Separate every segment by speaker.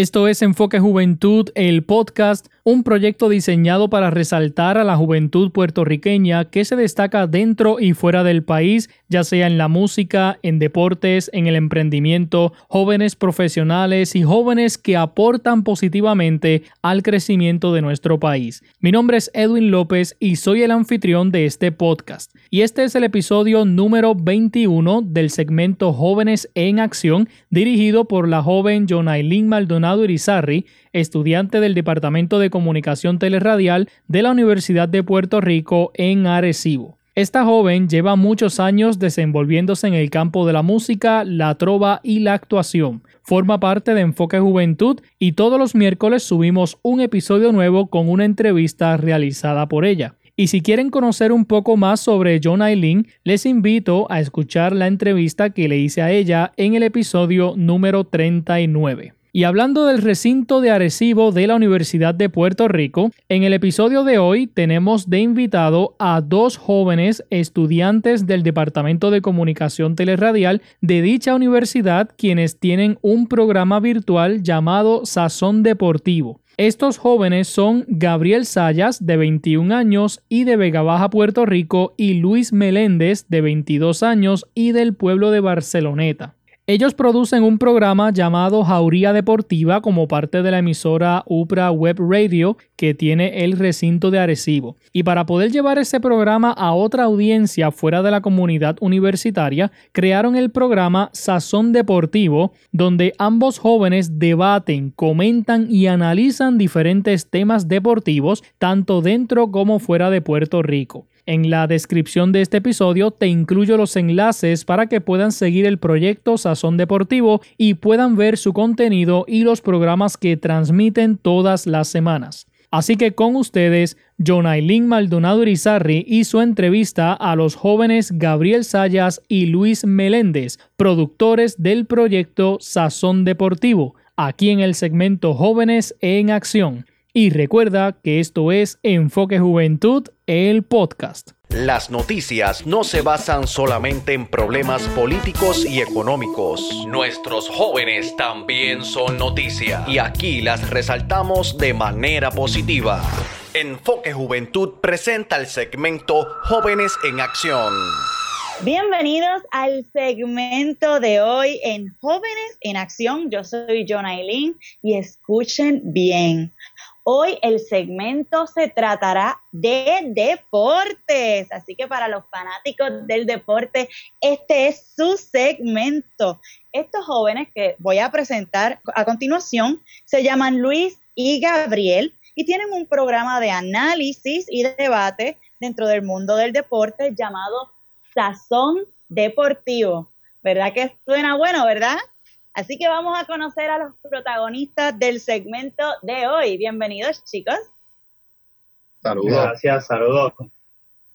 Speaker 1: Esto es Enfoque Juventud, el podcast, un proyecto diseñado para resaltar a la juventud puertorriqueña que se destaca dentro y fuera del país, ya sea en la música, en deportes, en el emprendimiento, jóvenes profesionales y jóvenes que aportan positivamente al crecimiento de nuestro país. Mi nombre es Edwin López y soy el anfitrión de este podcast. Y este es el episodio número 21 del segmento Jóvenes en Acción, dirigido por la joven Jonailin Maldonado Irizarry, estudiante del Departamento de Comunicación Teleradial de la Universidad de Puerto Rico en Arecibo. Esta joven lleva muchos años desenvolviéndose en el campo de la música, la trova y la actuación. Forma parte de Enfoque Juventud y todos los miércoles subimos un episodio nuevo con una entrevista realizada por ella. Y si quieren conocer un poco más sobre John Eileen, les invito a escuchar la entrevista que le hice a ella en el episodio número 39. Y hablando del recinto de Arecibo de la Universidad de Puerto Rico, en el episodio de hoy tenemos de invitado a dos jóvenes estudiantes del Departamento de Comunicación Teleradial de dicha universidad quienes tienen un programa virtual llamado Sazón Deportivo. Estos jóvenes son Gabriel Sayas, de 21 años y de Vega Baja, Puerto Rico, y Luis Meléndez, de 22 años y del pueblo de Barceloneta. Ellos producen un programa llamado Jauría Deportiva como parte de la emisora UPRA Web Radio que tiene el recinto de Arecibo. Y para poder llevar ese programa a otra audiencia fuera de la comunidad universitaria, crearon el programa Sazón Deportivo, donde ambos jóvenes debaten, comentan y analizan diferentes temas deportivos, tanto dentro como fuera de Puerto Rico. En la descripción de este episodio te incluyo los enlaces para que puedan seguir el proyecto Sazón Deportivo y puedan ver su contenido y los programas que transmiten todas las semanas. Así que con ustedes, Jonailin Maldonado Irizarri y su entrevista a los jóvenes Gabriel Sayas y Luis Meléndez, productores del proyecto Sazón Deportivo, aquí en el segmento Jóvenes en Acción. Y recuerda que esto es Enfoque Juventud, el podcast.
Speaker 2: Las noticias no se basan solamente en problemas políticos y económicos. Nuestros jóvenes también son noticia y aquí las resaltamos de manera positiva. Enfoque Juventud presenta el segmento Jóvenes en Acción.
Speaker 3: Bienvenidos al segmento de hoy en Jóvenes en Acción. Yo soy John Aileen y escuchen bien. Hoy el segmento se tratará de deportes, así que para los fanáticos del deporte, este es su segmento. Estos jóvenes que voy a presentar a continuación se llaman Luis y Gabriel y tienen un programa de análisis y debate dentro del mundo del deporte llamado Sazón Deportivo. ¿Verdad que suena bueno, verdad? Así que vamos a conocer a los protagonistas del segmento de hoy. Bienvenidos, chicos.
Speaker 4: Saludos. Gracias, saludos.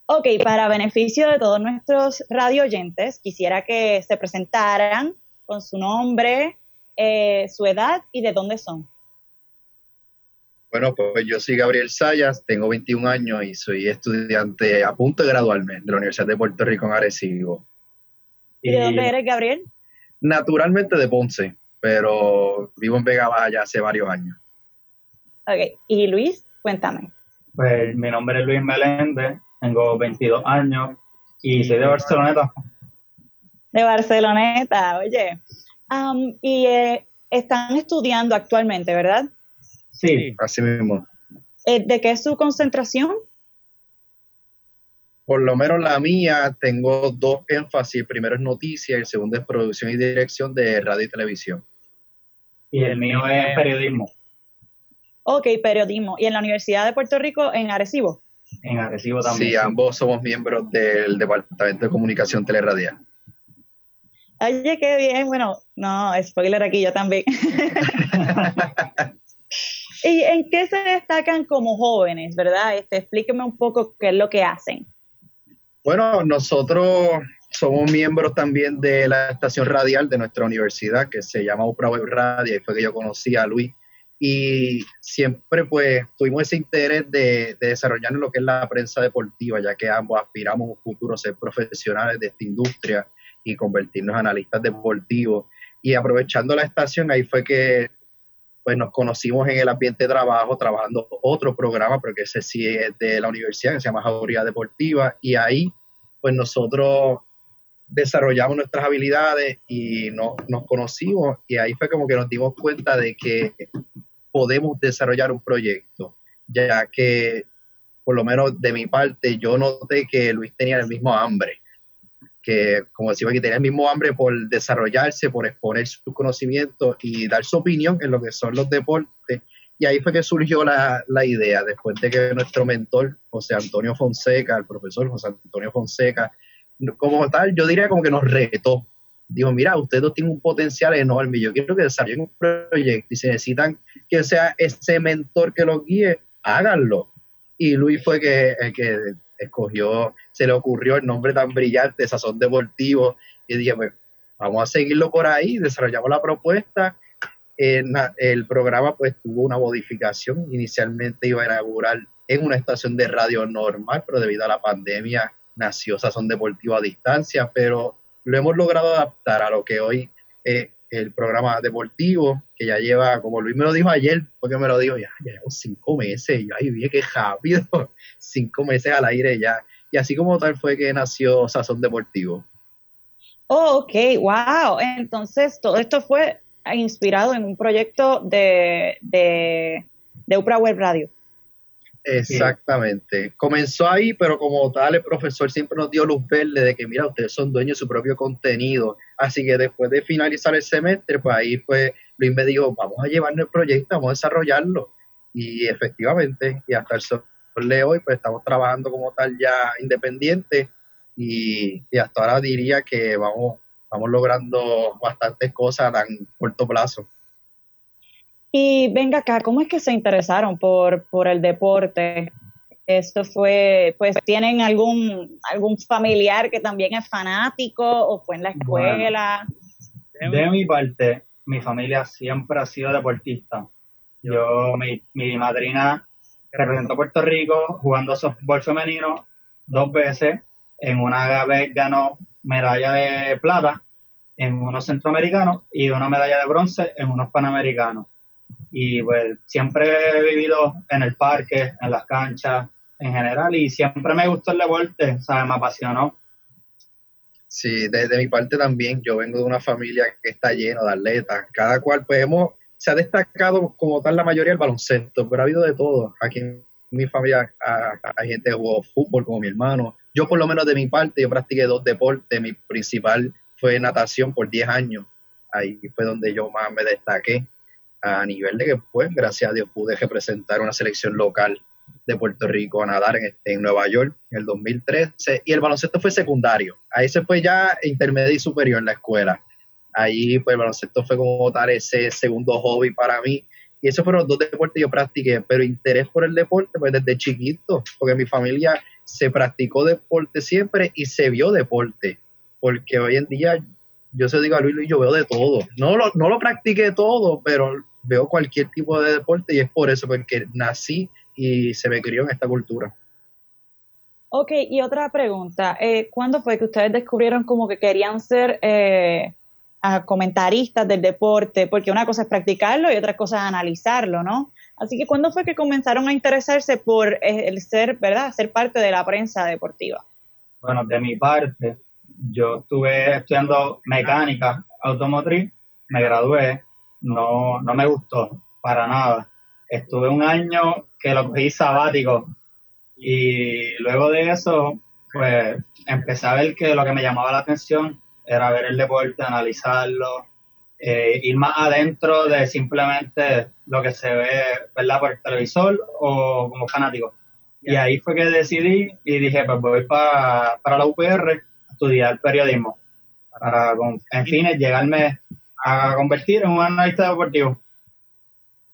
Speaker 3: Ok, para beneficio de todos nuestros radio oyentes, quisiera que se presentaran con su nombre, eh, su edad y de dónde son.
Speaker 4: Bueno, pues yo soy Gabriel Sayas, tengo 21 años y soy estudiante a punto de graduarme de la Universidad de Puerto Rico en Arecibo.
Speaker 3: ¿Y de dónde eres, Gabriel?
Speaker 4: Naturalmente de Ponce, pero vivo en Vega Baja ya hace varios años.
Speaker 3: Ok, y Luis, cuéntame.
Speaker 5: Pues mi nombre es Luis Meléndez, tengo 22 años y soy de Barceloneta.
Speaker 3: De Barceloneta, oye. y eh, están estudiando actualmente, ¿verdad?
Speaker 4: Sí, así mismo.
Speaker 3: Eh, ¿De qué es su concentración?
Speaker 4: Por lo menos la mía, tengo dos énfasis. El primero es noticias y el segundo es producción y dirección de radio y televisión.
Speaker 5: Y el mío es periodismo.
Speaker 3: Ok, periodismo. ¿Y en la Universidad de Puerto Rico, en Arecibo?
Speaker 5: En Arecibo también.
Speaker 4: Sí, ambos somos miembros del Departamento de Comunicación Teleradial.
Speaker 3: Oye, qué bien. Bueno, no, spoiler aquí, yo también. ¿Y en qué se destacan como jóvenes, verdad? Este, explíqueme un poco qué es lo que hacen.
Speaker 4: Bueno, nosotros somos miembros también de la estación radial de nuestra universidad que se llama Upra Web Radio, y fue que yo conocí a Luis. Y siempre pues tuvimos ese interés de, desarrollar lo que es la prensa deportiva, ya que ambos aspiramos en un futuro a ser profesionales de esta industria y convertirnos en analistas deportivos. Y aprovechando la estación, ahí fue que pues nos conocimos en el ambiente de trabajo, trabajando otro programa, porque ese sí es de la universidad, que se llama Jauría Deportiva, y ahí pues nosotros desarrollamos nuestras habilidades y no, nos conocimos, y ahí fue como que nos dimos cuenta de que podemos desarrollar un proyecto, ya que por lo menos de mi parte yo noté que Luis tenía el mismo hambre que, como decimos aquí, tenía el mismo hambre por desarrollarse, por exponer sus conocimientos y dar su opinión en lo que son los deportes. Y ahí fue que surgió la, la idea, después de que nuestro mentor, José Antonio Fonseca, el profesor José Antonio Fonseca, como tal, yo diría como que nos retó. Digo, mira, ustedes dos tienen un potencial enorme, yo quiero que desarrollen un proyecto y si necesitan que sea ese mentor que los guíe, háganlo. Y Luis fue que, que escogió, se le ocurrió el nombre tan brillante, Sazón Deportivo, y dije, pues vamos a seguirlo por ahí, desarrollamos la propuesta. el programa pues tuvo una modificación, inicialmente iba a inaugurar en una estación de radio normal, pero debido a la pandemia nació Sazón Deportivo a distancia, pero lo hemos logrado adaptar a lo que hoy es el programa deportivo, que ya lleva, como Luis me lo dijo ayer, porque me lo dijo, ya, ya llevo cinco meses, y ahí vi que rápido, cinco meses al aire ya. Y así como tal fue que nació Sazón Deportivo.
Speaker 3: Oh, ok, wow. Entonces, todo esto fue inspirado en un proyecto de, de, de Upra Web Radio.
Speaker 4: Exactamente. Comenzó ahí, pero como tal, el profesor siempre nos dio luz verde de que, mira, ustedes son dueños de su propio contenido. Así que después de finalizar el semestre, pues ahí fue, Luis me dijo, vamos a llevarnos el proyecto, vamos a desarrollarlo. Y efectivamente, y hasta el sol de hoy, pues estamos trabajando como tal ya independiente y, y hasta ahora diría que vamos, vamos logrando bastantes cosas a tan corto plazo.
Speaker 3: Y venga acá, ¿cómo es que se interesaron por, por el deporte? ¿Esto fue, pues, tienen algún, algún familiar que también es fanático o fue en la escuela?
Speaker 5: de mi parte, mi familia siempre ha sido deportista. Yo, mi, mi madrina representó a Puerto Rico jugando softball femenino dos veces. En una vez ganó medalla de plata en unos centroamericanos y una medalla de bronce en unos panamericanos y pues siempre he vivido en el parque, en las canchas en general y siempre me gustó el deporte, ¿sabes? Me apasionó.
Speaker 4: Sí, desde mi parte también, yo vengo de una familia que está lleno de atletas, cada cual pues hemos, se ha destacado como tal la mayoría del baloncesto, pero ha habido de todo. Aquí en mi familia hay gente que jugó fútbol como mi hermano. Yo por lo menos de mi parte, yo practiqué dos deportes, mi principal fue natación por 10 años, ahí fue donde yo más me destaqué a nivel de que, pues, gracias a Dios pude representar una selección local de Puerto Rico a nadar en, en Nueva York en el 2013 y el baloncesto fue secundario. Ahí se fue ya intermedio y superior en la escuela. Ahí pues el baloncesto fue como tal ese segundo hobby para mí. Y esos fueron los dos deportes que yo practiqué, pero interés por el deporte pues desde chiquito, porque mi familia se practicó deporte siempre y se vio deporte, porque hoy en día yo se digo a Luis, yo veo de todo. No lo, no lo practiqué todo, pero veo cualquier tipo de deporte y es por eso, porque nací y se me crió en esta cultura.
Speaker 3: Ok, y otra pregunta, eh, ¿cuándo fue que ustedes descubrieron como que querían ser eh, comentaristas del deporte? Porque una cosa es practicarlo y otra cosa es analizarlo, ¿no? Así que ¿cuándo fue que comenzaron a interesarse por eh, el ser, ¿verdad?, ser parte de la prensa deportiva.
Speaker 5: Bueno, de mi parte, yo estuve estudiando mecánica automotriz, me gradué, no, no me gustó para nada. Estuve un año que lo cogí sabático y luego de eso, pues empecé a ver que lo que me llamaba la atención era ver el deporte, analizarlo, eh, ir más adentro de simplemente lo que se ve, ¿verdad? Por el televisor o como fanático. Y ahí fue que decidí y dije, pues voy para, para la UPR a estudiar periodismo, para, en fin, llegarme a convertir en un analista deportivo?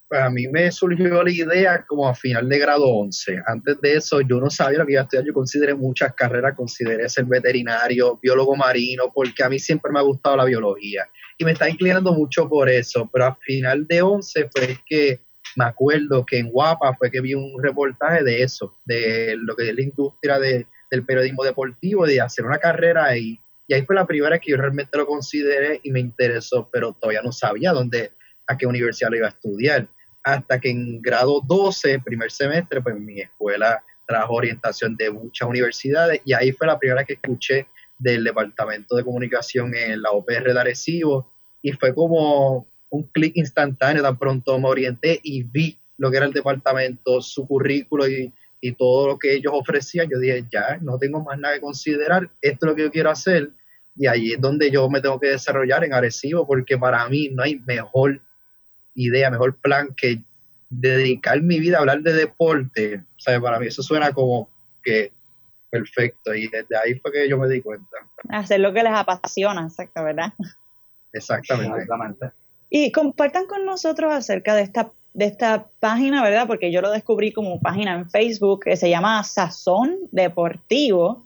Speaker 4: Pues a mí me surgió la idea como a final de grado 11. Antes de eso yo no sabía lo que iba a estudiar. Yo consideré muchas carreras, consideré ser veterinario, biólogo marino, porque a mí siempre me ha gustado la biología. Y me está inclinando mucho por eso. Pero a final de 11 fue que me acuerdo que en Guapa fue que vi un reportaje de eso, de lo que es la industria del periodismo deportivo, de hacer una carrera ahí y ahí fue la primera que yo realmente lo consideré y me interesó, pero todavía no sabía dónde, a qué universidad lo iba a estudiar. Hasta que en grado 12, primer semestre, pues mi escuela trajo orientación de muchas universidades y ahí fue la primera que escuché del Departamento de Comunicación en la OPR de Arecibo y fue como un clic instantáneo, tan pronto me orienté y vi lo que era el departamento, su currículo y, y todo lo que ellos ofrecían, yo dije, ya, no tengo más nada que considerar, esto es lo que yo quiero hacer y ahí es donde yo me tengo que desarrollar en Arecibo, porque para mí no hay mejor idea, mejor plan que dedicar mi vida a hablar de deporte. O sea, para mí eso suena como que perfecto y desde ahí fue que yo me di cuenta.
Speaker 3: Hacer lo que les apasiona, exacto, ¿verdad?
Speaker 4: Exactamente. Exactamente.
Speaker 3: Y compartan con nosotros acerca de esta de esta página, ¿verdad? Porque yo lo descubrí como página en Facebook que se llama Sazón Deportivo.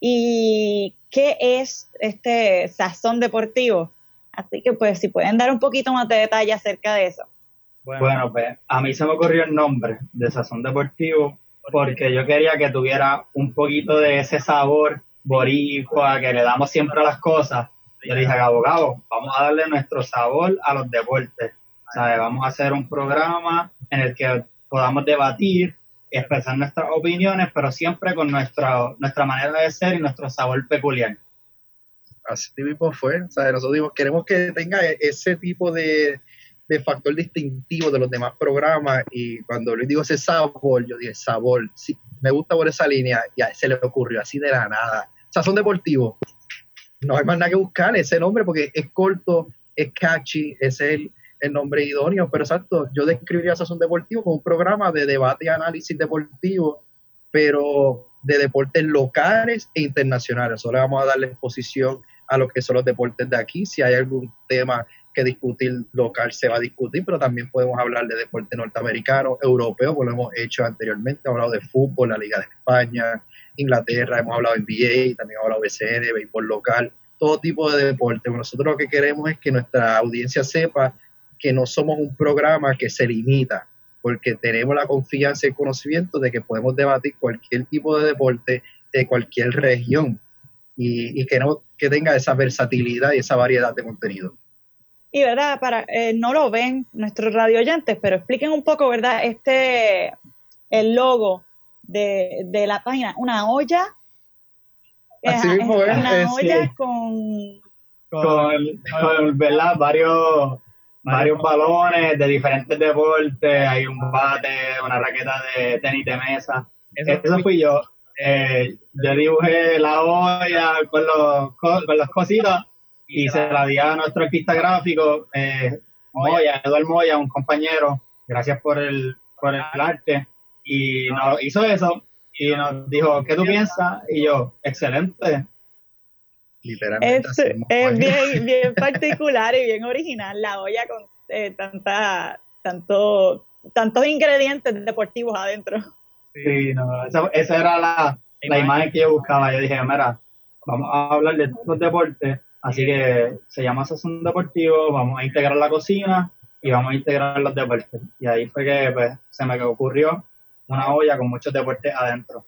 Speaker 3: ¿Y qué es este Sazón Deportivo? Así que pues si pueden dar un poquito más de detalle acerca de eso.
Speaker 5: Bueno, pues a mí se me ocurrió el nombre de Sazón Deportivo porque yo quería que tuviera un poquito de ese sabor boricua que le damos siempre a las cosas. Yo dije, abogado, vamos a darle nuestro sabor a los deportes Vamos a hacer un programa en el que podamos debatir, expresar nuestras opiniones, pero siempre con nuestra, nuestra manera de ser y nuestro sabor peculiar.
Speaker 4: Así mismo fue. nosotros queremos que tenga ese tipo de, factor distintivo de los demás programas y cuando le digo ese sabor, yo dije sabor, sí, me gusta por esa línea y a se le ocurrió así de la nada. Sazón deportivo. No hay más nada que buscar ese nombre porque es corto, es catchy, es el, el nombre idóneo, pero exacto, yo describiría Sazón Deportivo como un programa de debate y análisis deportivo, pero de deportes locales e internacionales. Solo vamos a darle exposición a lo que son los deportes de aquí. Si hay algún tema que discutir local, se va a discutir, pero también podemos hablar de deporte norteamericano, europeo, como lo hemos hecho anteriormente. Hemos hablado de fútbol, la Liga de España, Inglaterra, hemos hablado de NBA, también hemos hablado de BCN, béisbol local, todo tipo de deporte. Nosotros lo que queremos es que nuestra audiencia sepa que no somos un programa que se limita, porque tenemos la confianza y el conocimiento de que podemos debatir cualquier tipo de deporte de cualquier región y, que, no, que tenga esa versatilidad y esa variedad de contenido.
Speaker 3: Y verdad, para eh, no lo ven nuestros radio oyentes, pero expliquen un poco, ¿verdad? Este, el logo de, la página, una olla.
Speaker 5: Así mismo es, una olla con, con, ¿verdad? varios varios balones de diferentes deportes, hay un bate, una raqueta de tenis de mesa. Eso, fui yo. Eh, yo dibujé la olla con los, con, los cositas y se la di a nuestro artista gráfico, eh, Moya, Eduardo Moya, un compañero, gracias por el, por el arte, y nos hizo eso y nos dijo, ¿qué tú piensas? Y yo, excelente,
Speaker 3: Literalmente. Es, bien, bien particular y bien original la olla con eh, tanta, tanto, tantos ingredientes deportivos adentro.
Speaker 5: Sí, no, esa, era la, la, imagen que yo buscaba. Yo dije, mira, vamos a hablar de los deportes, así que se llama Sazón Deportivo, vamos a integrar la cocina y vamos a integrar los deportes. Y ahí fue que pues, se me ocurrió una olla con muchos deportes adentro.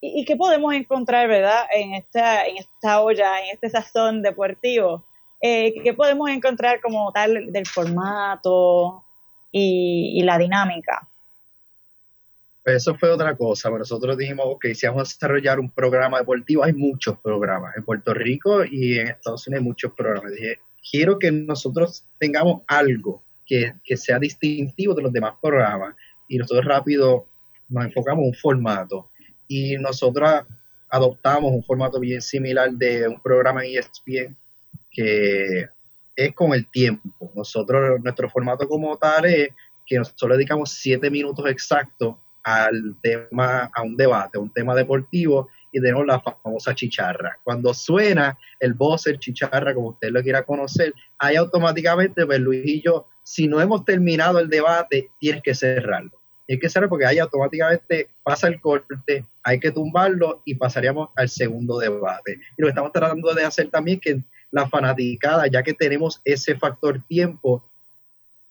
Speaker 3: ¿Y, qué podemos encontrar, verdad, en esta, en esta olla, en este sazón deportivo? Eh, ¿Qué podemos encontrar como tal del formato y, la dinámica?
Speaker 4: Pues eso fue otra cosa. Nosotros dijimos, ok, si vamos a desarrollar un programa deportivo, hay muchos programas. En Puerto Rico y en Estados Unidos hay muchos programas. Dije, quiero que nosotros tengamos algo que, que sea distintivo de los demás programas. Y nosotros rápido nos enfocamos en un formato y nosotros adoptamos un formato bien similar de un programa en ESPN que es con el tiempo. Nosotros, nuestro formato como tal es que nosotros dedicamos siete minutos exactos al tema, a un debate, a un tema deportivo y tenemos la famosa chicharra. Cuando suena el el chicharra, como usted lo quiera conocer, ahí automáticamente, pues Luis y yo, si no hemos terminado el debate, tienes que cerrarlo hay que cerrar porque ahí automáticamente pasa el corte, hay que tumbarlo y pasaríamos al segundo debate. Y lo que estamos tratando de hacer también es que la fanaticada, ya que tenemos ese factor tiempo,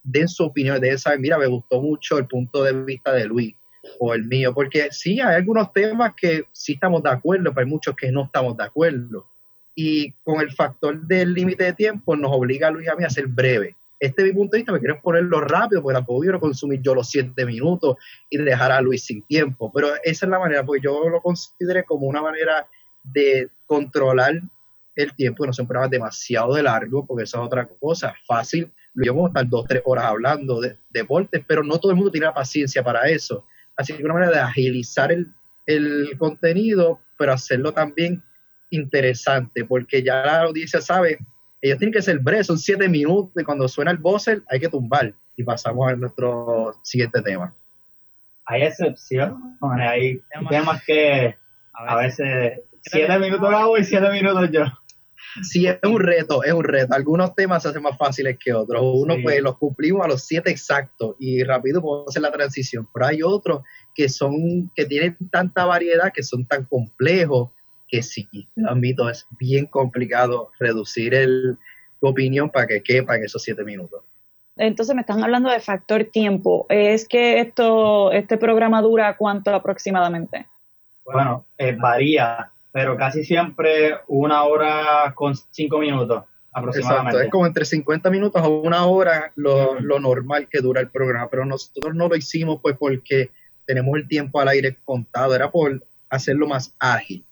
Speaker 4: den su opinión, de saber, mira, me gustó mucho el punto de vista de Luis o el mío, porque sí, hay algunos temas que sí estamos de acuerdo, pero hay muchos que no estamos de acuerdo. Y con el factor del límite de tiempo nos obliga a Luis y a mí a ser breve este es mi punto de vista, me quiero ponerlo rápido, porque tampoco quiero consumir yo los siete minutos y dejar a Luis sin tiempo. Pero esa es la manera, porque yo lo consideré como una manera de controlar el tiempo, que no son programas demasiado de largo, porque esa es otra cosa, fácil. Yo vamos a estar dos, tres horas hablando de deportes, pero no todo el mundo tiene la paciencia para eso. Así que una manera de agilizar el, el contenido, pero hacerlo también interesante, porque ya la audiencia sabe, ellos tienen que ser breves, son siete minutos y cuando suena el buzzer hay que tumbar y pasamos a nuestro siguiente tema.
Speaker 5: Hay excepciones, hay temas que a veces siete minutos hago y siete minutos yo.
Speaker 4: Sí, es un reto, es un reto. Algunos temas se hacen más fáciles que otros. Uno, pues, los cumplimos a los siete exactos y rápido podemos hacer la transición. Pero hay otros que son, que tienen tanta variedad, que son tan complejos, que sí, lo admito, es bien complicado reducir el, tu opinión para que quepa en esos siete minutos.
Speaker 3: Entonces me están hablando de factor tiempo. ¿Es que esto, este programa dura cuánto aproximadamente?
Speaker 5: Bueno, eh, varía, pero casi siempre una hora con cinco minutos aproximadamente. Exacto,
Speaker 4: es como entre 50 minutos a una hora lo, lo normal que dura el programa, pero nosotros no lo hicimos pues porque tenemos el tiempo al aire contado, era por hacerlo más ágil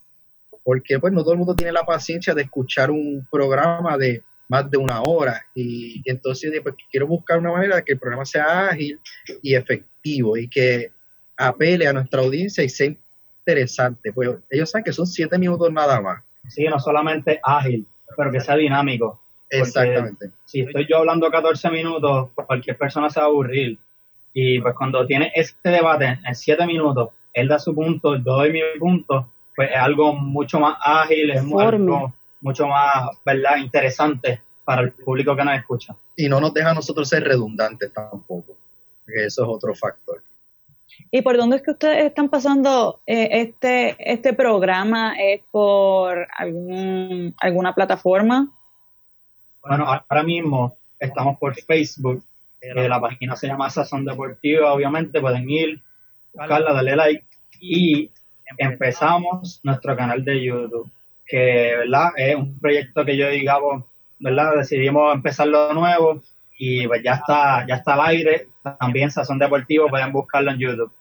Speaker 4: porque pues no todo el mundo tiene la paciencia de escuchar un programa de más de una hora y, entonces pues, quiero buscar una manera de que el programa sea ágil y efectivo y que apele a nuestra audiencia y sea interesante, pues ellos saben que son siete minutos nada más.
Speaker 5: Sí, no solamente ágil, pero que sea dinámico.
Speaker 4: Exactamente.
Speaker 5: Si estoy yo hablando 14 minutos, cualquier persona se va a aburrir. Y pues cuando tiene este debate en siete minutos, él da su punto, yo doy mi punto, pues es algo mucho más ágil, es algo mucho más, ¿verdad?, interesante para el público que nos escucha.
Speaker 4: Y no nos deja a nosotros ser redundantes tampoco, porque eso es otro factor.
Speaker 3: ¿Y por dónde es que ustedes están pasando eh, este, este programa? ¿Es por algún, alguna plataforma?
Speaker 5: Bueno, ahora mismo estamos por Facebook. Eh, la página se llama Sazón Deportiva, obviamente, pueden ir, buscarla, darle like. Y empezamos nuestro canal de YouTube, que ¿verdad? es un proyecto que yo digamos, ¿verdad? decidimos empezarlo de nuevo y pues ya está, ya está al aire. También Sazón Deportivo, pueden buscarlo en YouTube.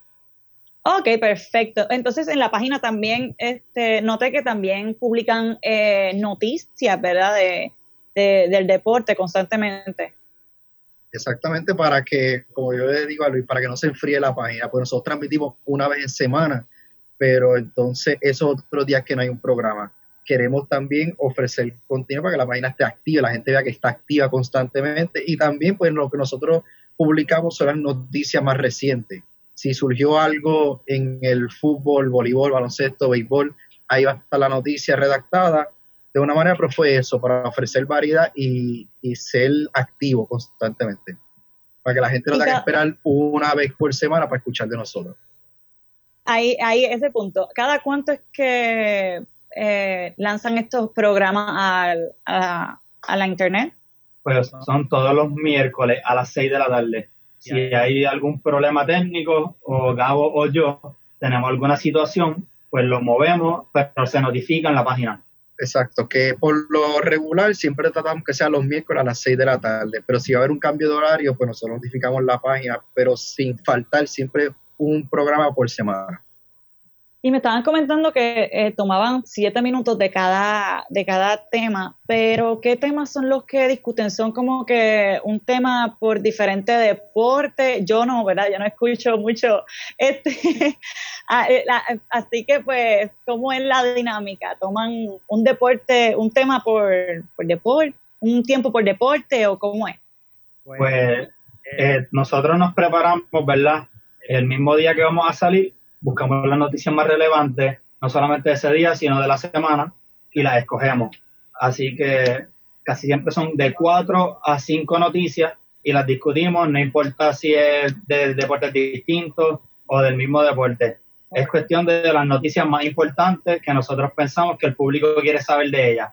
Speaker 3: Ok, perfecto. Entonces en la página también, este, noté que también publican eh, noticias, ¿verdad? De, del deporte constantemente.
Speaker 4: Exactamente, para que, como yo le digo a Luis, para que no se enfríe la página, pues nosotros transmitimos una vez en semana pero entonces esos otros días que no hay un programa. Queremos también ofrecer contenido para que la página esté activa, la gente vea que está activa constantemente y también pues lo que nosotros publicamos son las noticias más recientes. Si surgió algo en el fútbol, voleibol, baloncesto, béisbol, ahí va a estar la noticia redactada. De una manera, pero fue eso, para ofrecer variedad y, y ser activo constantemente. Para que la gente no tenga que esperar una vez por semana para escuchar de nosotros
Speaker 3: ahí, ahí ese punto. ¿Cada cuánto es que eh, lanzan estos programas a, la internet?
Speaker 5: Pues son todos los miércoles a las 6 de la tarde. Si hay algún problema técnico, o Gabo o yo tenemos alguna situación, pues lo movemos, pero se notifica en la página.
Speaker 4: Exacto, que por lo regular siempre tratamos que sea los miércoles a las 6 de la tarde, pero si va a haber un cambio de horario, pues nosotros notificamos la página, pero sin faltar siempre un programa por semana.
Speaker 3: Y me estaban comentando que eh, tomaban siete minutos de cada, de cada tema, pero ¿qué temas son los que discuten? ¿Son como que un tema por diferente deporte? Yo no, ¿verdad? Yo no escucho mucho. Este, eh, así que pues, ¿cómo es la dinámica? ¿Toman un deporte, un tema por, por deporte, un tiempo por deporte o cómo es?
Speaker 5: Pues eh, nosotros nos preparamos, ¿verdad? El mismo día que vamos a salir, buscamos las noticias más relevantes, no solamente de ese día, sino de la semana, y las escogemos. Así que casi siempre son de cuatro a cinco noticias y las discutimos, no importa si es de deportes distintos o del mismo deporte. Es cuestión de las noticias más importantes que nosotros pensamos que el público quiere saber de ellas.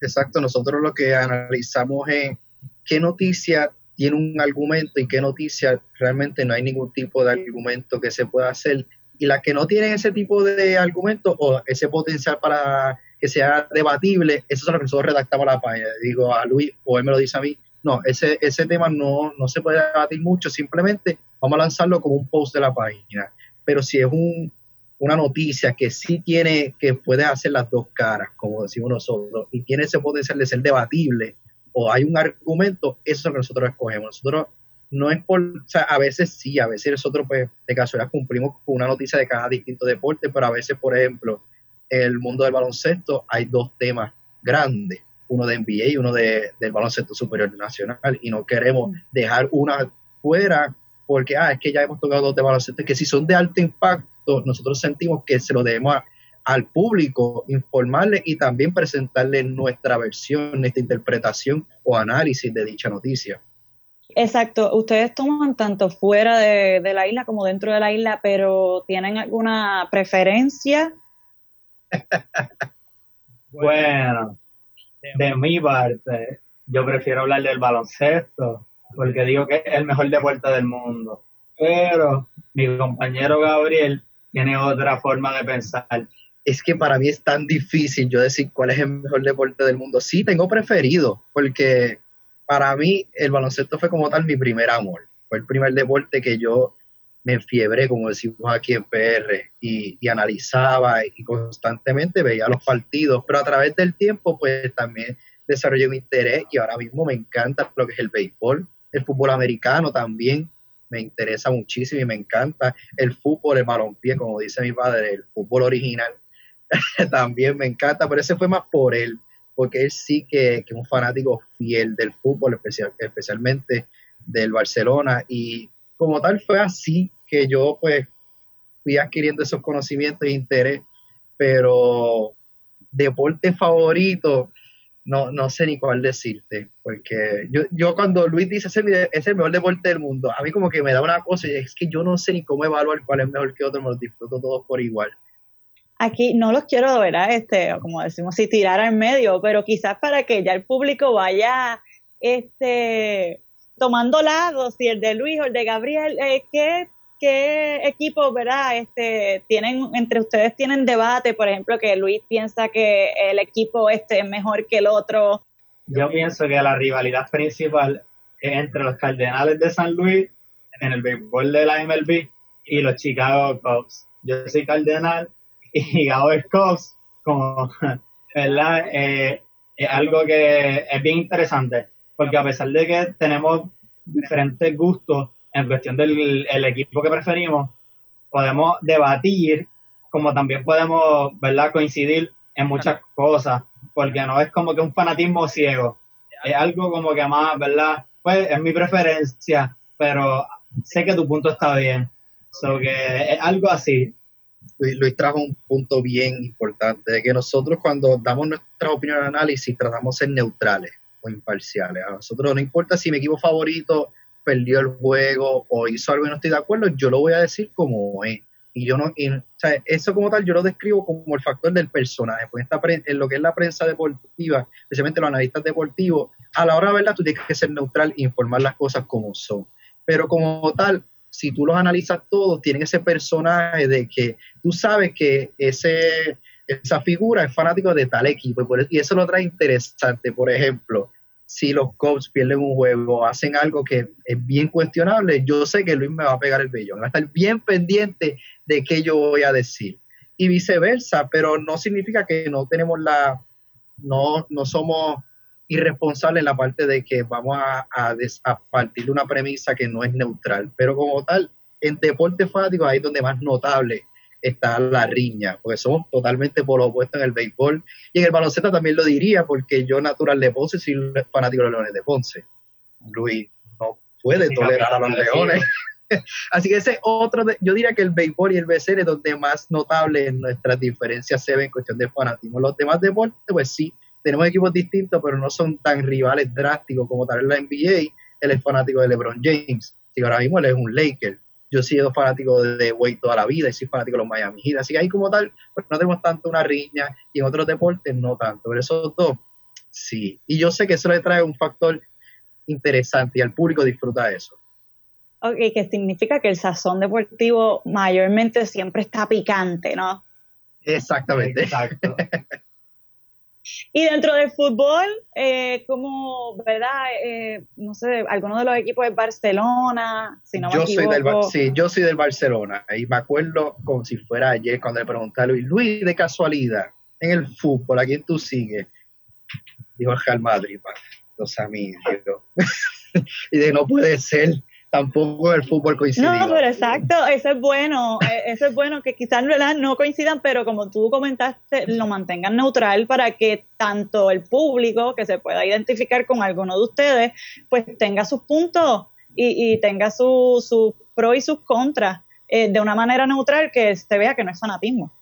Speaker 4: Exacto, nosotros lo que analizamos es qué noticias tiene un argumento y qué noticia realmente no hay ningún tipo de argumento que se pueda hacer. Y las que no tienen ese tipo de argumento o ese potencial para que sea debatible, eso es lo que nosotros redactamos la página. Digo a Luis, o él me lo dice a mí, no, ese, ese tema no, no se puede debatir mucho, simplemente vamos a lanzarlo como un post de la página. Pero si es un, una noticia que sí tiene, que puede hacer las dos caras, como decimos nosotros, y tiene ese potencial de ser debatible, o hay un argumento, eso es lo que nosotros escogemos. Nosotros no es por, o sea, a veces sí, a veces nosotros pues de casualidad cumplimos con una noticia de cada distinto deporte, pero a veces, por ejemplo, en el mundo del baloncesto hay dos temas grandes, uno de NBA y uno de, del baloncesto superior nacional, y no queremos dejar una fuera porque, ah, es que ya hemos tocado dos de baloncesto, que si son de alto impacto, nosotros sentimos que se lo debemos al público, informarle y también presentarle nuestra versión, nuestra interpretación o análisis de dicha noticia.
Speaker 3: Exacto, ustedes toman tanto fuera de, la isla como dentro de la isla, pero ¿tienen alguna preferencia?
Speaker 5: bueno, de mi parte, yo prefiero hablar del baloncesto, porque digo que es el mejor deporte del mundo. Pero mi compañero Gabriel tiene otra forma de pensar
Speaker 4: es que para mí es tan difícil yo decir cuál es el mejor deporte del mundo. Sí, tengo preferido, porque para mí el baloncesto fue como tal mi primer amor. Fue el primer deporte que yo me enfiebré, como decimos aquí en PR, y, y, analizaba y constantemente veía los partidos, pero a través del tiempo pues también desarrollé mi interés y ahora mismo me encanta lo que es el béisbol, el fútbol americano también, me interesa muchísimo y me encanta el fútbol, el balompié, como dice mi padre, el fútbol original, también me encanta, pero ese fue más por él, porque él sí que, es un fanático fiel del fútbol, especial, especialmente del Barcelona, y como tal fue así que yo pues fui adquiriendo esos conocimientos e interés, pero deporte favorito, no, no sé ni cuál decirte, porque yo, yo cuando Luis dice ese es el mejor deporte del mundo, a mí como que me da una cosa, y es que yo no sé ni cómo evaluar cuál es mejor que otro, me los disfruto todos por igual
Speaker 3: aquí no los quiero, ¿verdad? Este, como decimos, si tirar al medio, pero quizás para que ya el público vaya este, tomando lados, si el de Luis o el de Gabriel, eh, ¿qué, ¿qué equipos, verdad? Este, tienen, entre ustedes tienen debate, por ejemplo, que Luis piensa que el equipo este es mejor que el otro.
Speaker 5: Yo pienso que la rivalidad principal es entre los Cardenales de San Luis en el béisbol de la MLB y los Chicago Cubs. Yo soy Cardenal y Gabo Cox, como, ¿verdad? Eh, es algo que es bien interesante, porque a pesar de que tenemos diferentes gustos en cuestión del equipo que preferimos, podemos debatir, como también podemos, ¿verdad?, coincidir en muchas cosas, porque no es como que un fanatismo ciego, es algo como que más, ¿verdad? Pues es mi preferencia, pero sé que tu punto está bien. So que es algo así.
Speaker 4: Luis, trajo un punto bien importante, de que nosotros cuando damos nuestra opinión de análisis tratamos de ser neutrales o imparciales. A nosotros no importa si mi equipo favorito perdió el juego o hizo algo y no estoy de acuerdo, yo lo voy a decir como es. Y yo no, o sea, eso como tal yo lo describo como el factor del personaje, pues en lo que es la prensa deportiva, especialmente los analistas deportivos, a la hora de verdad tú tienes que ser neutral e informar las cosas como son. Pero como tal, si tú los analizas todos, tienen ese personaje de que tú sabes que ese, esa figura es fanático de tal equipo y, eso lo trae interesante. Por ejemplo, si los Cubs pierden un juego, hacen algo que es bien cuestionable, yo sé que Luis me va a pegar el vellón, va a estar bien pendiente de qué yo voy a decir. Y viceversa, pero no significa que no tenemos la, no, no somos irresponsable en la parte de que vamos a, a, partir de una premisa que no es neutral. Pero como tal, en deporte fanático ahí es donde más notable está la riña, porque somos totalmente por lo opuesto en el béisbol. Y en el baloncesto también lo diría, porque yo natural de Ponce soy fanático de los Leones de Ponce. Luis no puede tolerar a los Leones. Así que ese otro, yo diría que el béisbol y el BCN es donde más notable en nuestras diferencias se ven en cuestión de fanatismo. Los demás deportes, pues sí, tenemos equipos distintos, pero no son tan rivales drásticos como tal en la NBA. Él es fanático de LeBron James. Y ahora mismo él es un Laker. Yo he sido fanático de Wade toda la vida y soy fanático de los Miami Heat. Así que ahí como tal, pues no tenemos tanto una riña y en otros deportes no tanto. Pero esos dos, sí. Y yo sé que eso le trae un factor interesante y al público disfruta eso.
Speaker 3: Ok, que significa que el sazón deportivo mayormente siempre está picante, ¿no?
Speaker 4: Exactamente.
Speaker 5: Exacto.
Speaker 3: Y dentro del fútbol, eh, como, ¿verdad? Eh, no sé, alguno de los equipos de Barcelona, si no me
Speaker 4: yo Soy del, sí, yo soy del Barcelona. Y me acuerdo como si fuera ayer cuando le pregunté a Luis, Luis, de casualidad, en el fútbol, ¿a quién tú sigues? Dijo el Real Madrid, los amigos. y de no puede ser tampoco el fútbol coincide.
Speaker 3: No, pero exacto, eso es bueno, e, eso es bueno que quizás no coincidan, pero como tú comentaste, lo mantengan neutral para que tanto el público que se pueda identificar con alguno de ustedes, pues tenga sus puntos y, tenga sus su pros y sus contras eh, de una manera neutral que se vea que no es fanatismo.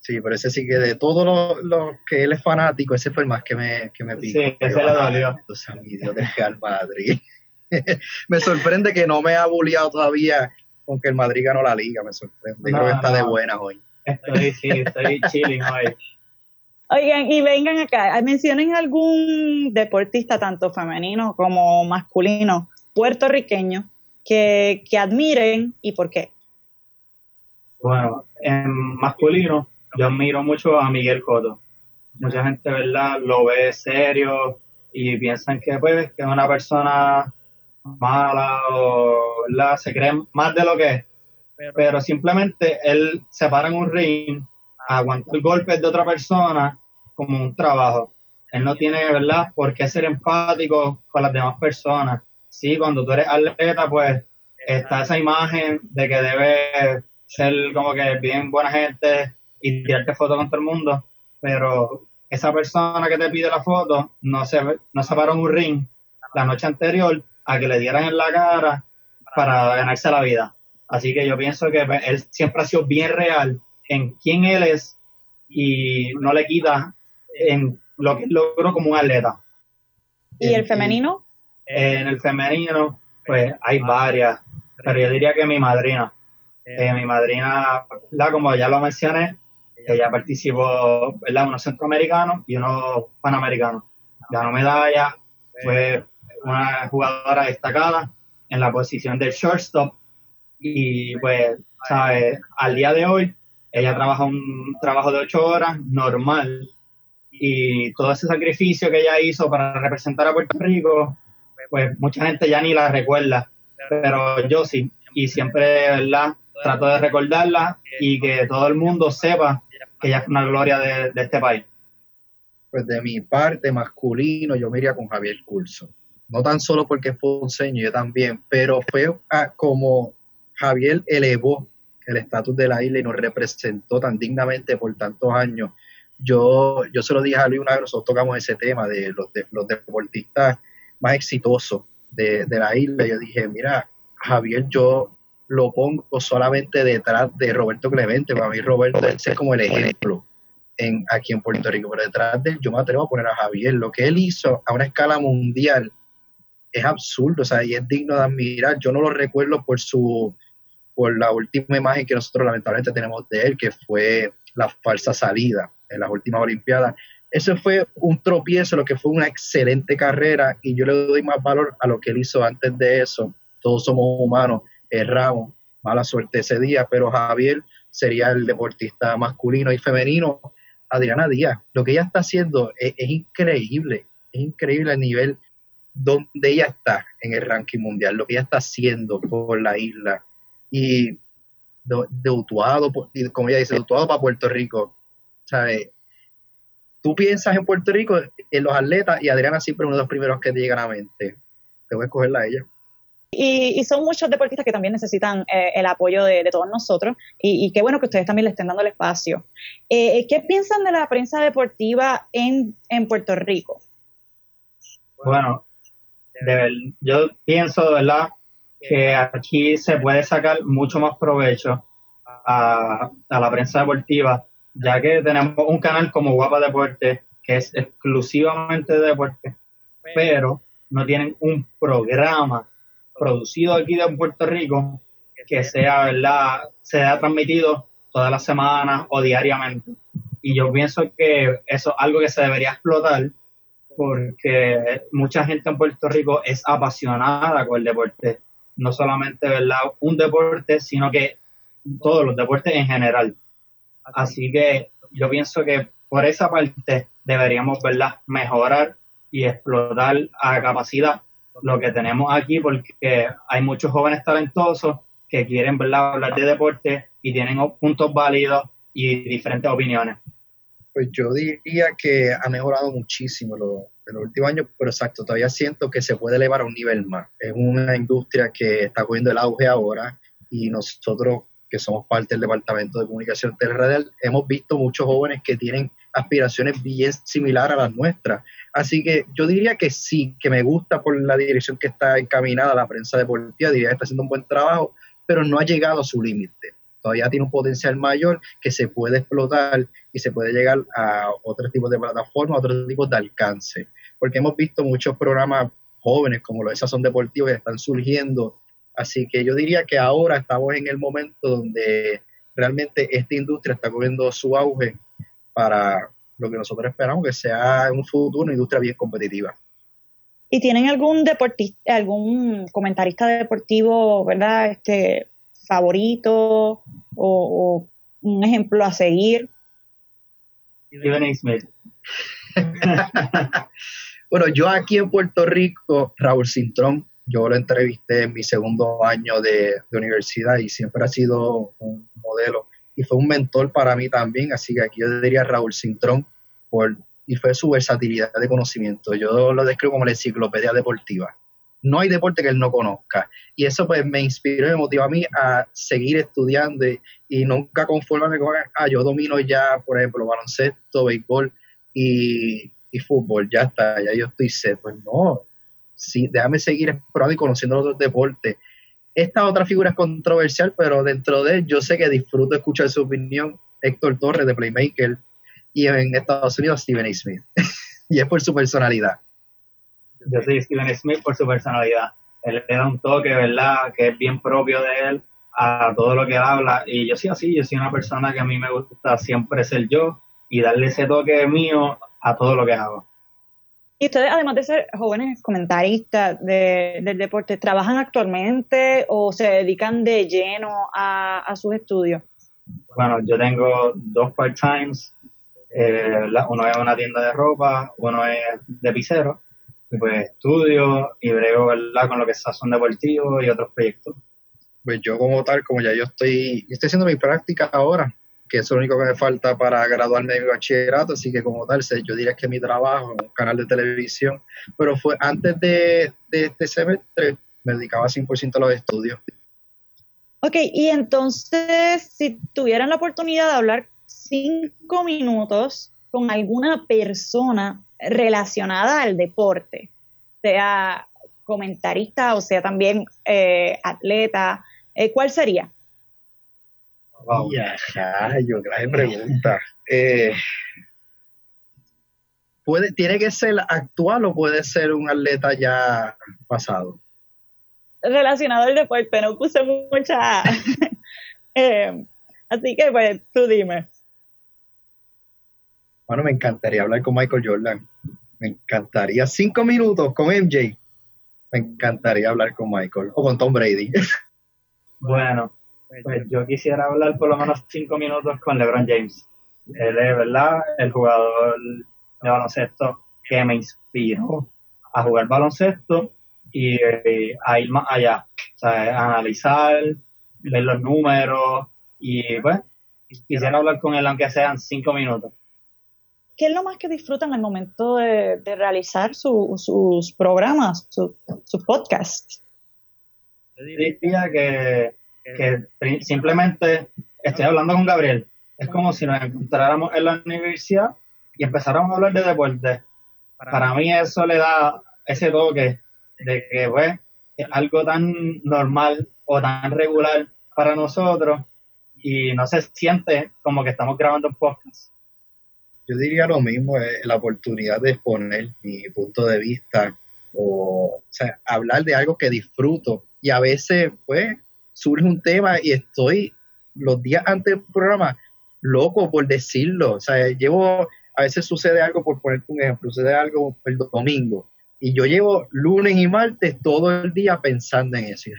Speaker 4: Sí, pero ese sí que de todos los que él es fanático, ese fue el más que me, que me
Speaker 5: Sí, ese lo dolió.
Speaker 4: Dios de Real Madrid. me sorprende que no me ha bulliado todavía con que el Madrid ganó la liga, me sorprende. Creo que está de buena hoy.
Speaker 5: Estoy, sí, estoy chilling hoy.
Speaker 3: Oigan, y vengan acá, mencionen algún deportista, tanto femenino como masculino, puertorriqueño, que, que admiren y por qué.
Speaker 5: Bueno, en masculino, yo admiro mucho a Miguel Cotto. Mucha gente, ¿verdad?, lo ve serio y piensan que, pues, que es una persona mala o la se creen más de lo que es. Pero simplemente él se para en un ring, aguanta el golpe de otra persona como un trabajo. Él no tiene, ¿verdad?, por qué ser empático con las demás personas. Sí, cuando tú eres atleta, pues está esa imagen de que debe ser como que bien buena gente y tirarte fotos con todo el mundo, pero esa persona que te pide la foto no se, no se paró en un ring la noche anterior a que le dieran en la cara para ganarse la vida. Así que yo pienso que él siempre ha sido bien real en quién él es y no le quita en lo que logró como un atleta.
Speaker 3: ¿Y el femenino?
Speaker 5: En el femenino, pues hay varias, pero yo diría que mi madrina. Eh, mi madrina, la como ya lo mencioné, ella participó en unos centroamericanos y unos panamericanos. Ganó medalla, fue una jugadora destacada en la posición del shortstop y pues, ¿sabes? Al día de hoy, ella trabaja un trabajo de ocho horas normal y todo ese sacrificio que ella hizo para representar a Puerto Rico, pues mucha gente ya ni la recuerda, pero yo sí, y siempre, ¿verdad? Trato de recordarla y que todo el mundo sepa que ella es una gloria de, de este país.
Speaker 4: Pues de mi parte masculino, yo me iría con Javier Curso no tan solo porque es ponceño, yo también, pero fue como Javier elevó el estatus de la isla y nos representó tan dignamente por tantos años. Yo, yo se lo dije a Luis una vez, nosotros tocamos ese tema de los, de, los deportistas más exitosos de, la isla. Yo dije, mira, Javier, yo lo pongo solamente detrás de Roberto Clemente. Para mí, Roberto es como el ejemplo en, aquí en Puerto Rico, pero detrás de él yo me atrevo a poner a Javier. Lo que él hizo a una escala mundial es absurdo, o sea, y es digno de admirar. Yo no lo recuerdo por su, por la última imagen que nosotros lamentablemente tenemos de él, que fue la falsa salida en las últimas Olimpiadas. Eso fue un tropiezo, lo que fue una excelente carrera, y yo le doy más valor a lo que él hizo antes de eso. Todos somos humanos, erramos, mala suerte ese día, pero Javier sería el deportista masculino y femenino. Adriana Díaz, lo que ella está haciendo es, es increíble, es increíble el nivel donde ella está en el ranking mundial, lo que ella está haciendo por la isla. Y de, Utuado, como ella dice, de Utuado para Puerto Rico. ¿Sabes? Tú piensas en Puerto Rico, en los atletas, y Adriana siempre es uno de los primeros que te llegan a la mente. Te voy a escogerla a ella.
Speaker 3: Y, son muchos deportistas que también necesitan eh, el apoyo de, todos nosotros y, qué bueno que ustedes también le estén dando el espacio. Eh, ¿Qué piensan de la prensa deportiva en, en Puerto Rico?
Speaker 5: Bueno, yo pienso de verdad que aquí se puede sacar mucho más provecho a, la prensa deportiva, ya que tenemos un canal como Guapa Deporte, que es exclusivamente de deporte, pero no tienen un programa producido aquí en Puerto Rico que sea, ¿verdad?, sea transmitido todas las semanas o diariamente. Y yo pienso que eso es algo que se debería explotar porque mucha gente en Puerto Rico es apasionada con el deporte. No solamente ¿verdad? un deporte, sino que todos los deportes en general. Así que yo pienso que por esa parte deberíamos ¿verdad? mejorar y explotar a capacidad lo que tenemos aquí porque hay muchos jóvenes talentosos que quieren ¿verdad? hablar de deporte y tienen puntos válidos y diferentes opiniones.
Speaker 4: Pues yo diría que ha mejorado muchísimo lo, en los últimos años, pero exacto, todavía siento que se puede elevar a un nivel más. Es una industria que está cogiendo el auge ahora y nosotros que somos parte del Departamento de Comunicación Teleradial, hemos visto muchos jóvenes que tienen aspiraciones bien similares a las nuestras. Así que yo diría que sí, que me gusta por la dirección que está encaminada la prensa deportiva, diría que está haciendo un buen trabajo, pero no ha llegado a su límite. Todavía tiene un potencial mayor que se puede explotar y se puede llegar a otros tipos de plataformas, a otros tipos de alcance. Porque hemos visto muchos programas jóvenes como los de son deportivos que están surgiendo Así que yo diría que ahora estamos en el momento donde realmente esta industria está cogiendo su auge para lo que nosotros esperamos que sea un futuro una industria bien competitiva.
Speaker 3: ¿Y tienen algún deportista, algún comentarista deportivo, verdad, este favorito o, un ejemplo a seguir?
Speaker 5: Steven Smith.
Speaker 4: bueno, yo aquí en Puerto Rico, Raúl Cintrón, yo lo entrevisté en mi segundo año de, universidad y siempre ha sido un modelo y fue un mentor para mí también, así que aquí yo diría Raúl Cintrón por, y fue su versatilidad de conocimiento. Yo lo describo como la enciclopedia deportiva. No hay deporte que él no conozca. Y eso pues me inspiró y me motivó a mí a seguir estudiando y, nunca conformarme con, ah, yo domino ya, por ejemplo, baloncesto, béisbol y, y fútbol, ya está, ya yo estoy set. Pues no, sí, déjame seguir explorando y conociendo otros deportes. Esta otra figura es controversial, pero dentro de él yo sé que disfruto escuchar su opinión. Héctor Torres de Playmaker y en Estados Unidos Steven Smith. y es por su personalidad.
Speaker 5: Yo soy Steven Smith por su personalidad. Él le da un toque, ¿verdad? Que es bien propio de él a todo lo que habla. Y yo soy así, yo soy una persona que a mí me gusta siempre ser yo y darle ese toque mío a todo lo que hago.
Speaker 3: Y ustedes, además de ser jóvenes comentaristas del deporte, ¿trabajan actualmente o se dedican de lleno a, sus estudios?
Speaker 5: Bueno, yo tengo dos part-times. Eh, uno es una tienda de ropa, uno es de pisero. Y pues estudio y brego ¿verdad? con lo que es sazón deportivo y otros proyectos.
Speaker 4: Pues yo como tal, como ya yo estoy, estoy haciendo mi práctica ahora, que es lo único que me falta para graduarme de mi bachillerato, así que como tal, yo diría que mi trabajo en un canal de televisión, pero fue antes de, este semestre, me dedicaba 100% a los estudios.
Speaker 3: Ok, y entonces, si tuvieran la oportunidad de hablar cinco minutos con alguna persona relacionada al deporte, sea comentarista o sea también eh, atleta, eh, ¿cuál sería?
Speaker 4: Ya, yo, gran pregunta. Eh, puede, ¿Tiene que ser actual o puede ser un atleta ya pasado?
Speaker 3: Relacionado al deporte, no puse mucha. Eh, así que, pues, tú dime.
Speaker 4: Bueno, me encantaría hablar con Michael Jordan. Me encantaría cinco minutos con MJ. Me encantaría hablar con Michael o con Tom Brady.
Speaker 5: Bueno, pues yo quisiera hablar por lo menos cinco minutos con LeBron James. Él es, ¿verdad?, el jugador de baloncesto que me inspiró a jugar baloncesto y, a ir más allá. O sea, a analizar, ver los números y, pues, quisiera hablar con él aunque sean cinco minutos.
Speaker 3: ¿Qué es lo más que disfrutan al momento de, realizar sus programas, sus podcasts?
Speaker 5: Yo diría que que simplemente estoy hablando con Gabriel. Es como si nos encontráramos en la universidad y empezáramos a hablar de deporte. Para mí eso le da ese toque de que pues, es algo tan normal o tan regular para nosotros y no se siente como que estamos grabando un podcast.
Speaker 4: Yo diría lo mismo, es la oportunidad de exponer mi punto de vista o, o sea, hablar de algo que disfruto y a veces pues surge un tema y estoy los días antes del programa loco por decirlo. O sea, llevo, a veces sucede algo, por ponerte un ejemplo, sucede algo el domingo y yo llevo lunes y martes todo el día pensando en eso.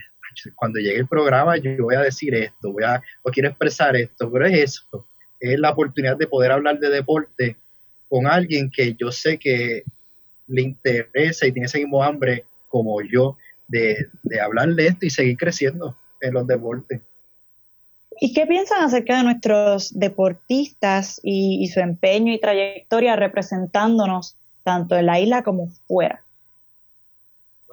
Speaker 4: Cuando llegue el programa yo voy a decir esto, voy a, o quiero expresar esto, pero es eso, es la oportunidad de poder hablar de deporte con alguien que yo sé que le interesa y tiene ese mismo hambre como yo de, de hablar de esto y seguir creciendo en los deportes.
Speaker 3: ¿Y qué piensan acerca de nuestros deportistas y, su empeño y trayectoria representándonos tanto en la isla como fuera?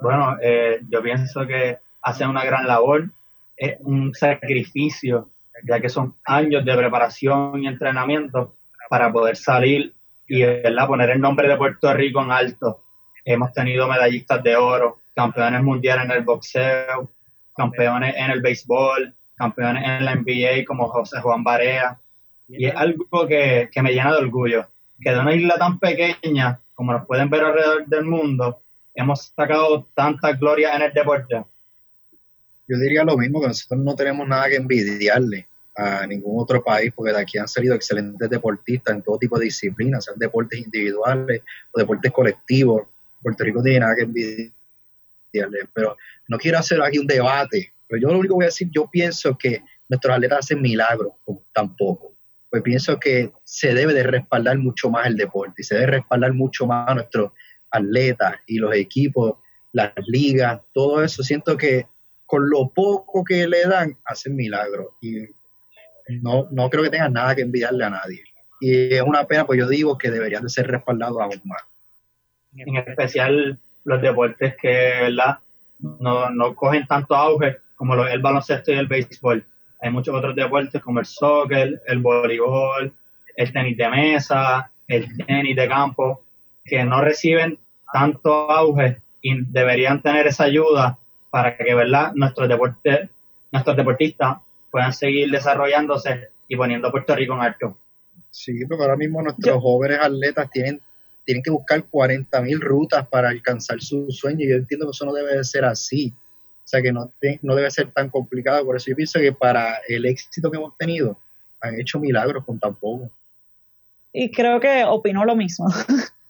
Speaker 5: Bueno, eh, yo pienso que hacen una gran labor, es un sacrificio, ya que son años de preparación y entrenamiento para poder salir y poner el nombre de Puerto Rico en alto. Hemos tenido medallistas de oro, campeones mundiales en el boxeo, campeones en el béisbol, campeones en la NBA como José Juan Barea. Y es algo que, me llena de orgullo, que de una isla tan pequeña como nos pueden ver alrededor del mundo, hemos sacado tanta gloria en el deporte.
Speaker 4: Yo diría lo mismo, que nosotros no tenemos nada que envidiarle a ningún otro país, porque de aquí han salido excelentes deportistas en todo tipo de disciplinas, sean deportes individuales o deportes colectivos. Puerto Rico tiene nada que envidiarle, pero no quiero hacer aquí un debate pero yo lo único que voy a decir, yo pienso que nuestros atletas hacen milagros tampoco. Pues pienso que se debe de respaldar mucho más el deporte y se debe respaldar mucho más a nuestros atletas y los equipos, las ligas, todo eso. Siento que con lo poco que le dan, hacen milagros. Y no, no creo que tengan nada que enviarle a nadie. Y es una pena, pues yo digo que deberían de ser respaldados aún más.
Speaker 5: En especial los deportes que, ¿verdad? No, no cogen tanto auge como el baloncesto y el béisbol. Hay muchos otros deportes como el soccer, el voleibol, el tenis de mesa, el tenis de campo, que no reciben tanto auge y deberían tener esa ayuda para que verdad nuestros deportes, nuestros deportistas puedan seguir desarrollándose y poniendo a Puerto Rico en alto.
Speaker 4: Sí, pero ahora mismo nuestros jóvenes atletas tienen, tienen que buscar 40 mil rutas para alcanzar su sueño y yo entiendo que eso no debe de ser así. O sea que no, no debe ser tan complicado. Por eso yo pienso que para el éxito que hemos tenido, han hecho milagros con tan poco.
Speaker 3: Y creo que opinó lo mismo.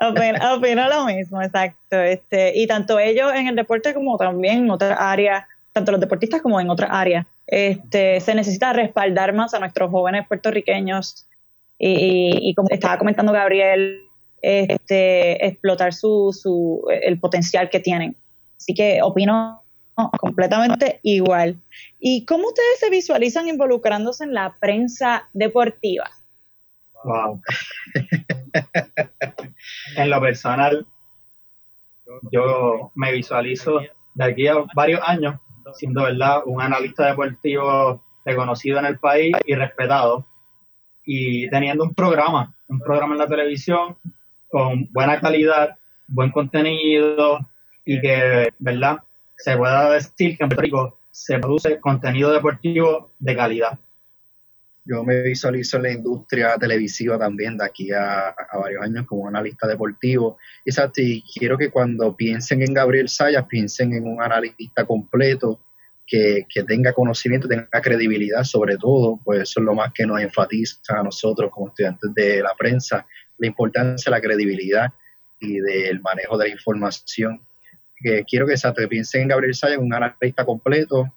Speaker 3: opino, lo mismo, exacto. Este, y tanto ellos en el deporte como también en otras áreas, tanto los deportistas como en otras áreas, este, se necesita respaldar más a nuestros jóvenes puertorriqueños y, y como estaba comentando Gabriel, este, explotar su, su, el potencial que tienen. Así que opino completamente igual. ¿Y cómo ustedes se visualizan involucrándose en la prensa deportiva?
Speaker 5: Wow. en lo personal, yo me visualizo de aquí a varios años siendo verdad un analista deportivo reconocido en el país y respetado y teniendo un programa, un programa en la televisión con buena calidad, buen contenido, y que, ¿verdad? Se pueda decir que en Puerto Rico se produce contenido deportivo de calidad.
Speaker 4: Yo me visualizo en la industria televisiva también de aquí a, varios años como analista deportivo. Y, quiero que cuando piensen en Gabriel Sayas, piensen en un analista completo, que, que, tenga conocimiento, tenga credibilidad sobre todo, pues eso es lo más que nos enfatiza a nosotros como estudiantes de la prensa, la importancia de la credibilidad y del manejo de la información que quiero que, se piensen en Gabriel Sayas, un analista completo,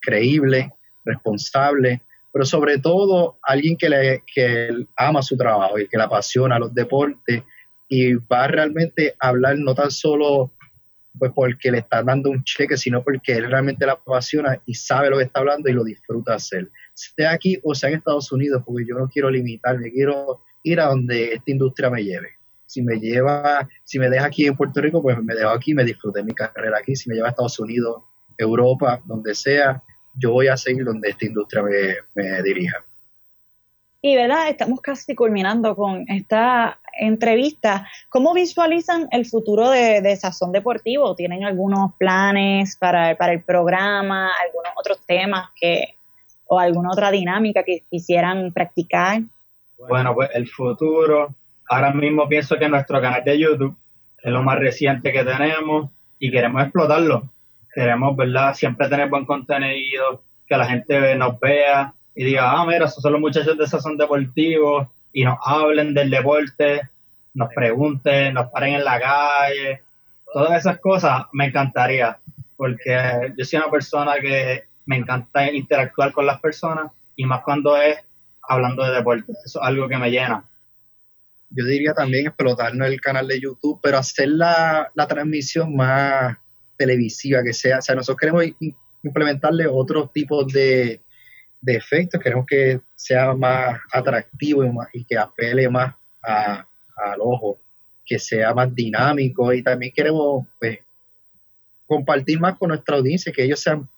Speaker 4: creíble, responsable, pero sobre todo alguien que, le, ama su trabajo y que le apasiona los deportes y va realmente a hablar no tan solo pues porque le está dando un cheque, sino porque él realmente le apasiona y sabe lo que está hablando y lo disfruta hacer. Sea aquí o sea en Estados Unidos, porque yo no quiero limitarme, quiero ir a donde esta industria me lleve si me lleva, si me deja aquí en Puerto Rico, pues me dejo aquí, me disfruté mi carrera aquí, si me lleva a Estados Unidos, Europa, donde sea, yo voy a seguir donde esta industria me, dirija.
Speaker 3: Y verdad, estamos casi culminando con esta entrevista. ¿Cómo visualizan el futuro de, de Sazón Deportivo? ¿Tienen algunos planes para, para, el programa, algunos otros temas que, o alguna otra dinámica que quisieran practicar?
Speaker 5: Bueno, pues el futuro ahora mismo pienso que nuestro canal de YouTube es lo más reciente que tenemos y queremos explotarlo. Queremos, ¿verdad? Siempre tener buen contenido, que la gente nos vea y diga, ah, mira, esos son los muchachos de Sazón Deportivo y nos hablen del deporte, nos pregunten, nos paren en la calle. Todas esas cosas me encantaría, porque yo soy una persona que me encanta interactuar con las personas y más cuando es hablando de deporte. Eso es algo que me llena.
Speaker 4: yo diría también explotarnos el canal de YouTube, pero hacer la, la transmisión más televisiva que sea. O sea, nosotros queremos implementarle otros tipos de, de efectos, queremos que sea más atractivo y, que apele más al ojo, que sea más dinámico. Y también queremos pues, compartir más con nuestra audiencia, que ellos sean,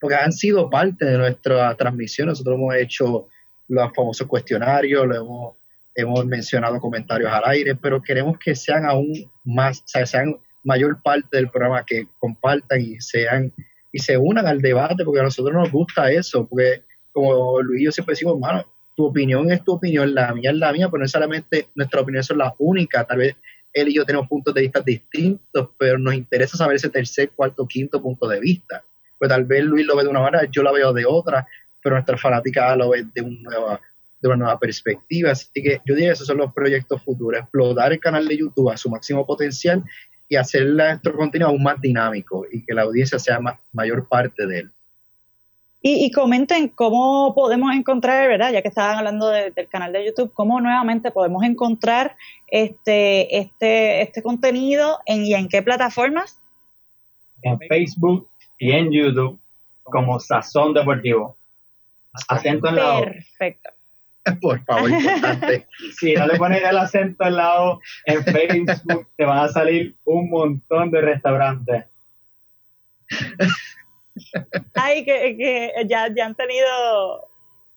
Speaker 4: porque han sido parte de nuestra transmisión, nosotros hemos hecho los famosos cuestionarios, lo hemos, hemos mencionado comentarios al aire, pero queremos que sean aún más, o sea, sean mayor parte del programa, que compartan y sean y se unan al debate, porque a nosotros nos gusta eso, porque como Luis y yo siempre decimos, hermano, tu opinión es tu opinión, la mía es la mía, pero no solamente nuestra opinión son las únicas, tal vez él y yo tenemos puntos de vista distintos, pero nos interesa saber ese tercer, cuarto, quinto punto de vista. Pues tal vez Luis lo ve de una manera, yo lo veo de otra, pero nuestra fanática lo ve de, nueva, de una nueva perspectiva. Así que yo diría que esos son los proyectos futuros, explotar el canal de YouTube a su máximo potencial y hacer nuestro contenido aún más dinámico y que la audiencia sea mayor parte de él.
Speaker 3: Y, comenten cómo podemos encontrar, ¿verdad? Ya que estaban hablando del canal de YouTube, cómo nuevamente podemos encontrar este, este, este contenido en, y en qué plataformas.
Speaker 5: En Facebook y en YouTube como Sazón Deportivo. Acento en la
Speaker 3: Perfecto.
Speaker 4: Por favor, importante.
Speaker 5: si no le pones el acento al lado, en Facebook te van a salir un montón de restaurantes.
Speaker 3: Ay, que, que ya, ya han tenido,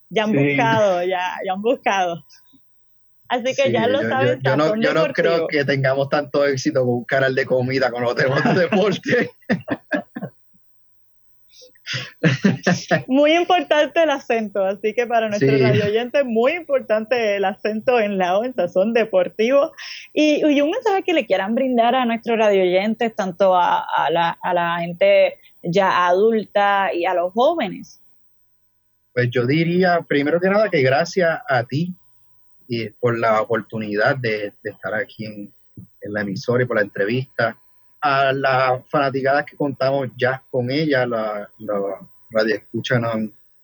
Speaker 3: ya han buscado, ya, ya han buscado. Así que ya lo saben.
Speaker 4: Yo, no, yo no creo que tengamos tanto éxito con un canal de comida con los temas de deporte.
Speaker 3: Muy importante el acento, así que para nuestros radio oyentes, muy importante el acento en la O, en sazón deportivo. Y, un mensaje que le quieran brindar a nuestros radio oyentes, tanto a, la, a la gente ya adulta y a los jóvenes.
Speaker 4: Pues yo diría, primero que nada, que gracias a ti y por la oportunidad de, estar aquí en, en la emisora y por la entrevista a las fanaticadas que contamos ya con ella, la, la radio escucha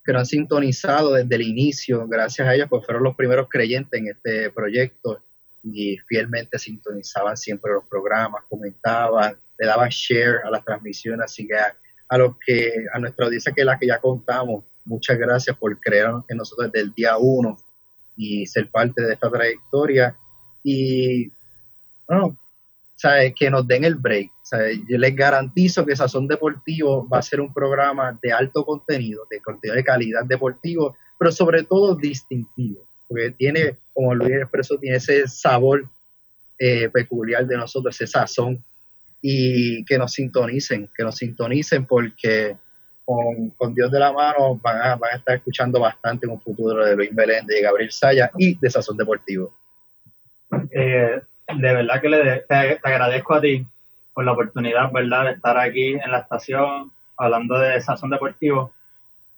Speaker 4: que nos han sintonizado desde el inicio, gracias a ellos, pues fueron los primeros creyentes en este proyecto y fielmente sintonizaban siempre los programas, comentaban, le daban share a las transmisiones, así que a, los que, a nuestra audiencia que es la que ya contamos, muchas gracias por creer en nosotros desde el día uno y ser parte de esta trayectoria. Y bueno, que nos den el break. Yo les garantizo que Sazón Deportivo va a ser un programa de alto contenido, de contenido de calidad deportivo, pero sobre todo distintivo, porque tiene, como Luis expresó, tiene ese sabor eh, peculiar de nosotros, ese sazón, y que nos sintonicen, que nos sintonicen porque con, Dios de la mano van a, estar escuchando bastante en un futuro de Luis Belén, de Gabriel Saya y de Sazón Deportivo.
Speaker 5: Eh, de verdad que le, te, agradezco a ti por la oportunidad, ¿verdad?, de estar aquí en la estación hablando de Sazón Deportivo.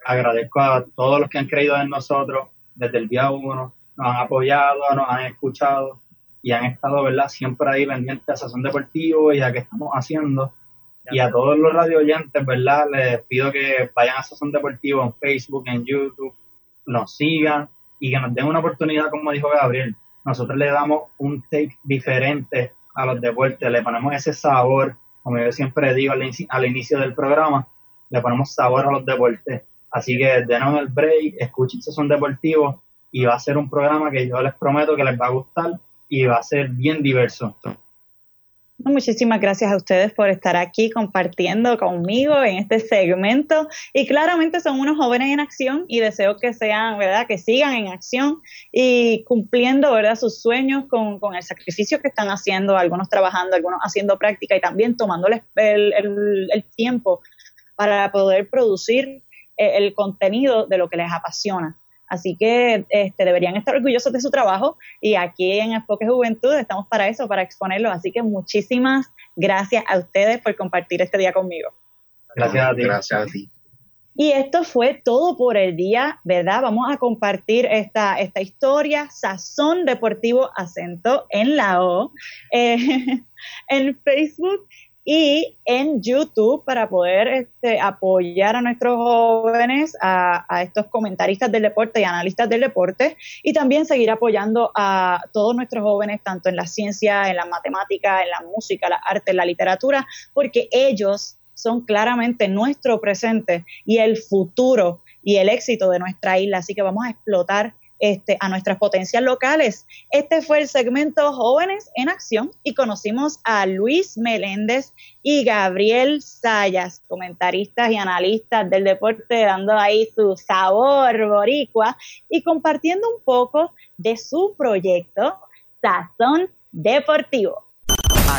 Speaker 5: Agradezco a todos los que han creído en nosotros desde el día uno, nos han apoyado, nos han escuchado y han estado, ¿verdad?, siempre ahí pendientes a Sazón Deportivo y a qué estamos haciendo. Y a todos los radio oyentes, ¿verdad? Les pido que vayan a Sazón Deportivo en Facebook, en YouTube, nos sigan y que nos den una oportunidad, como dijo Gabriel, nosotros le damos un take diferente a los deportes, le ponemos ese sabor, como yo siempre digo al, inicio del programa, le ponemos sabor a los deportes. Así que denos el break, escuchen son deportivos y va a ser un programa que yo les prometo que les va a gustar y va a ser bien diverso.
Speaker 3: Muchísimas gracias a ustedes por estar aquí compartiendo conmigo en este segmento y claramente son unos jóvenes en acción y deseo que sean, ¿verdad? Que sigan en acción y cumpliendo, ¿verdad? Sus sueños con, el sacrificio que están haciendo, algunos trabajando, algunos haciendo práctica y también tomándoles el, el tiempo para poder producir eh, el contenido de lo que les apasiona. Así que este, deberían estar orgullosos de su trabajo y aquí en Enfoque Juventud estamos para eso, para exponerlo. Así que muchísimas gracias a ustedes por compartir este día conmigo.
Speaker 5: Gracias a ti.
Speaker 4: Gracias a ti.
Speaker 3: Y esto fue todo por el día, ¿verdad? Vamos a compartir esta, esta historia, Sazón Deportivo Acento en la O, eh, en Facebook y en YouTube para poder este, apoyar a nuestros jóvenes, a, estos comentaristas del deporte y analistas del deporte, y también seguir apoyando a todos nuestros jóvenes, tanto en la ciencia, en la matemática, en la música, la arte, en la literatura, porque ellos son claramente nuestro presente y el futuro y el éxito de nuestra isla. Así que vamos a explotar este, a nuestras potencias locales. Este fue el segmento Jóvenes en Acción y conocimos a Luis Meléndez y Gabriel Sayas, comentaristas y analistas del deporte, dando ahí su sabor boricua y compartiendo un poco de su proyecto Sazón Deportivo.